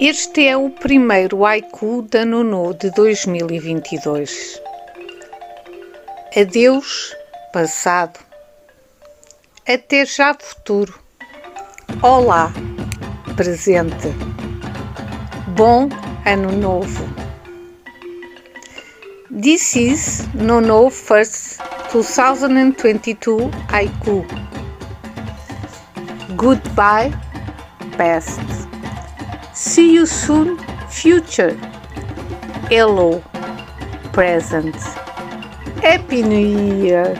Este é o primeiro haiku da Nono de 2022. Adeus, passado. Até já, futuro. Olá, presente. Bom Ano Novo. This is Nono First 2022 Haiku. Goodbye, past. See you soon, future. Hello, present. Happy New Year!